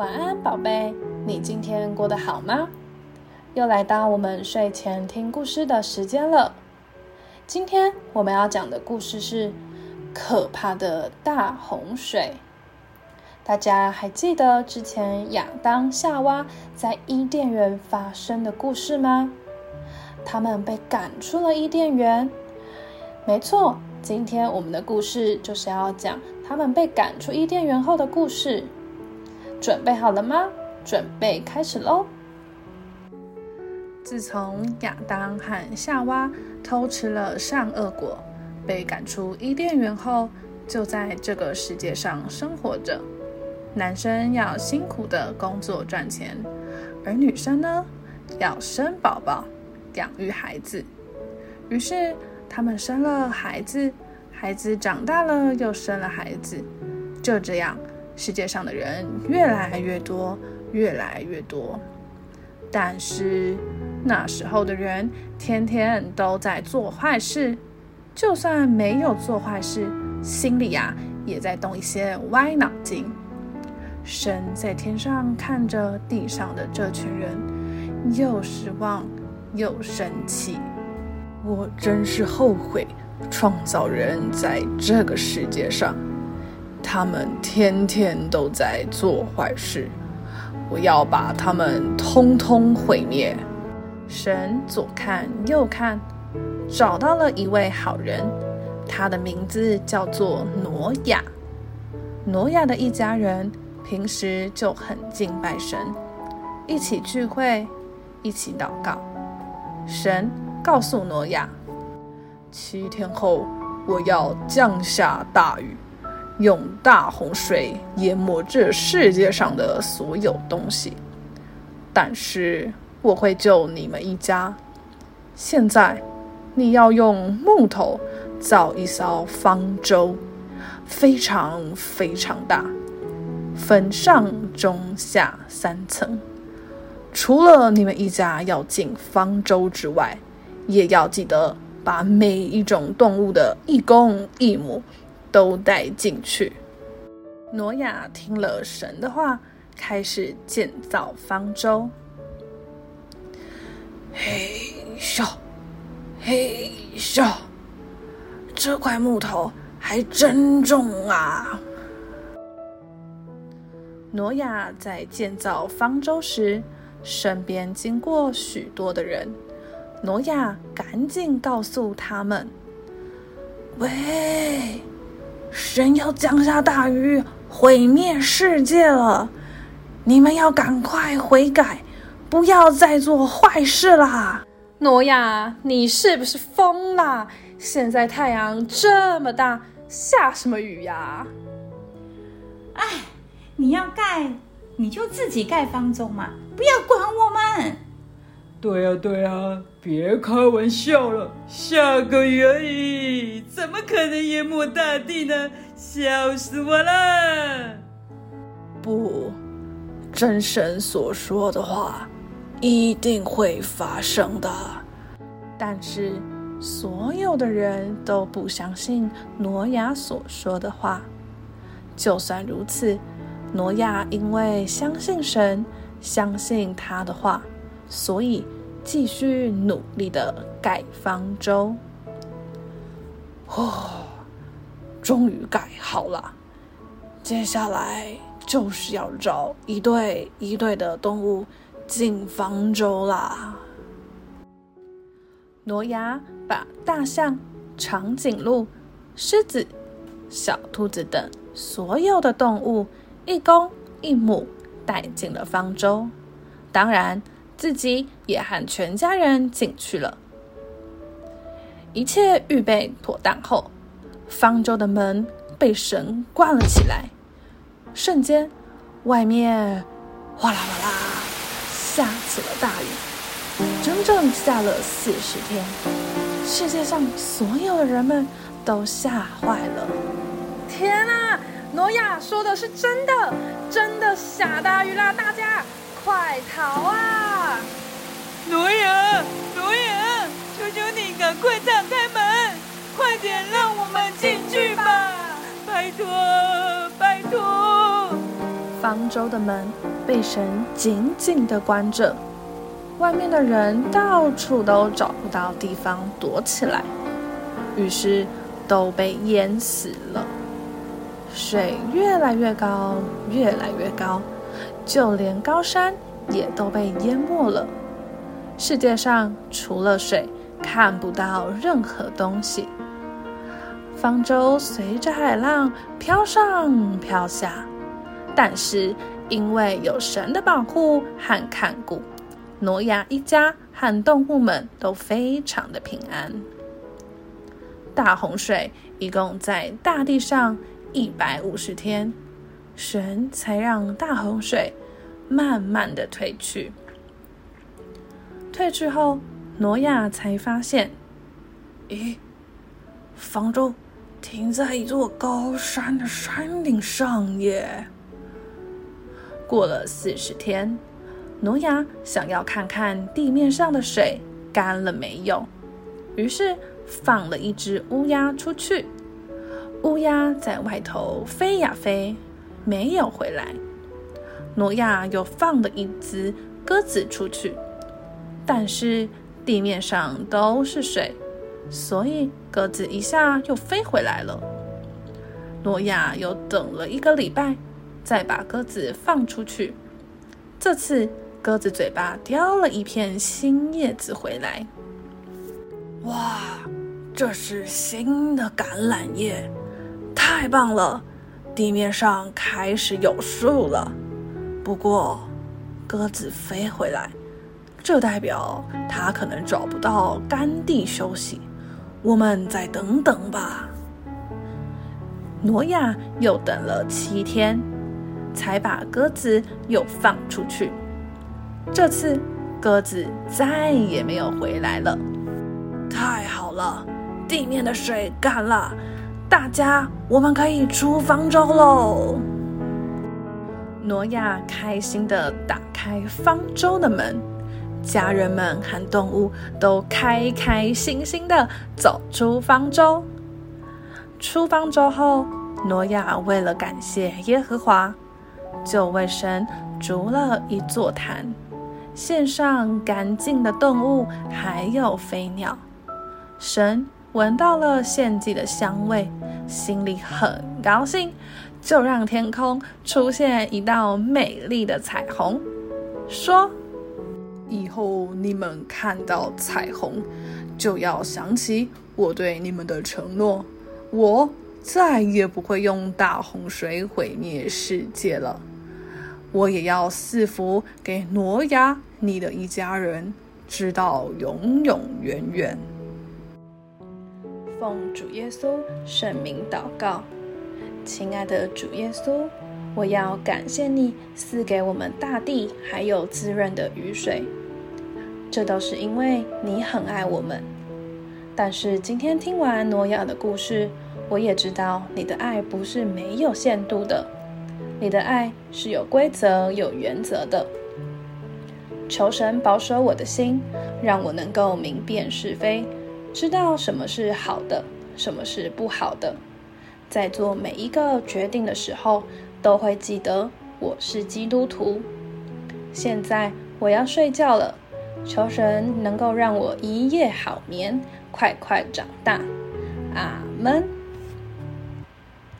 晚安，宝贝，你今天过得好吗？又来到我们睡前听故事的时间了。今天我们要讲的故事是可怕的大洪水。大家还记得之前亚当夏娃在伊甸园发生的故事吗？他们被赶出了伊甸园。没错，今天我们的故事就是要讲他们被赶出伊甸园后的故事。准备好了吗？准备开始喽！自从亚当和夏娃偷吃了善恶果，被赶出伊甸园后，就在这个世界上生活着。男生要辛苦的工作赚钱，而女生呢，要生宝宝、养育孩子。于是他们生了孩子，孩子长大了又生了孩子，就这样。世界上的人越来越多，越来越多，但是那时候的人天天都在做坏事，就算没有做坏事，心里呀也在动一些歪脑筋。神在天上看着地上的这群人，又失望又生气。我真是后悔创造人在这个世界上。他们天天都在做坏事，我要把他们通通毁灭。神左看右看，找到了一位好人，他的名字叫做挪亚。挪亚的一家人平时就很敬拜神，一起聚会，一起祷告。神告诉挪亚，七天后我要降下大雨。用大洪水淹没这世界上的所有东西，但是我会救你们一家。现在，你要用木头造一艘方舟，非常非常大，分上中下三层。除了你们一家要进方舟之外，也要记得把每一种动物的一公一母。都带进去。挪亚听了神的话，开始建造方舟。嘿咻，嘿咻，这块木头还真重啊！挪亚在建造方舟时，身边经过许多的人。挪亚赶紧告诉他们：“喂！”神要降下大雨，毁灭世界了！你们要赶快悔改，不要再做坏事啦！挪亚，你是不是疯啦？现在太阳这么大，下什么雨呀？哎，你要盖，你就自己盖方舟嘛，不要管我们。对呀对呀，别开玩笑了，下个雨而已，怎么可能淹没大地呢？笑死我了！不，真神所说的话一定会发生的。但是所有的人都不相信挪亚所说的话。就算如此，挪亚因为相信神，相信他的话。所以，继续努力的盖方舟。哦，终于盖好了。接下来就是要找一对一对的动物进方舟啦。挪亚把大象、长颈鹿、狮子、小兔子等所有的动物一公一母带进了方舟，当然。自己也和全家人进去了。一切预备妥当后，方舟的门被神关了起来。瞬间，外面哗啦哗啦下起了大雨，整整下了四十天。世界上所有的人们都吓坏了。天啊！诺亚说的是真的，真的下大雨啦！大家快逃啊！挪亚，挪亚，求求你赶快打开门，快点让我们进去吧！拜托，拜托！方舟的门被神紧紧的关着，外面的人到处都找不到地方躲起来，于是都被淹死了。水越来越高，越来越高，就连高山也都被淹没了。世界上除了水，看不到任何东西。方舟随着海浪飘上飘下，但是因为有神的保护和看顾，挪亚一家和动物们都非常的平安。大洪水一共在大地上一百五十天，神才让大洪水慢慢的退去。退去后，挪亚才发现，咦，方舟。停在一座高山的山顶上耶。过了四十天，挪亚想要看看地面上的水干了没有，于是放了一只乌鸦出去。乌鸦在外头飞呀飞，没有回来。挪亚又放了一只鸽子出去，但是地面上都是水。所以鸽子一下又飞回来了。诺亚又等了一个礼拜，再把鸽子放出去。这次鸽子嘴巴叼了一片新叶子回来。哇，这是新的橄榄叶，太棒了！地面上开始有树了。不过，鸽子飞回来，这代表它可能找不到干地休息。我们再等等吧。挪亚又等了七天，才把鸽子又放出去。这次鸽子再也没有回来了。太好了，地面的水干了，大家我们可以出方舟喽！挪亚开心的打开方舟的门。家人们和动物都开开心心的走出方舟。出方舟后，挪亚为了感谢耶和华，就为神筑了一座坛，献上干净的动物，还有飞鸟。神闻到了献祭的香味，心里很高兴，就让天空出现一道美丽的彩虹，说。以后你们看到彩虹，就要想起我对你们的承诺。我再也不会用大洪水毁灭世界了。我也要赐福给挪亚你的一家人，直到永永远远。奉主耶稣圣名祷告，亲爱的主耶稣，我要感谢你赐给我们大地还有滋润的雨水。这都是因为你很爱我们，但是今天听完诺亚的故事，我也知道你的爱不是没有限度的，你的爱是有规则、有原则的。求神保守我的心，让我能够明辨是非，知道什么是好的，什么是不好的，在做每一个决定的时候，都会记得我是基督徒。现在我要睡觉了。求神能够让我一夜好眠，快快长大，阿门。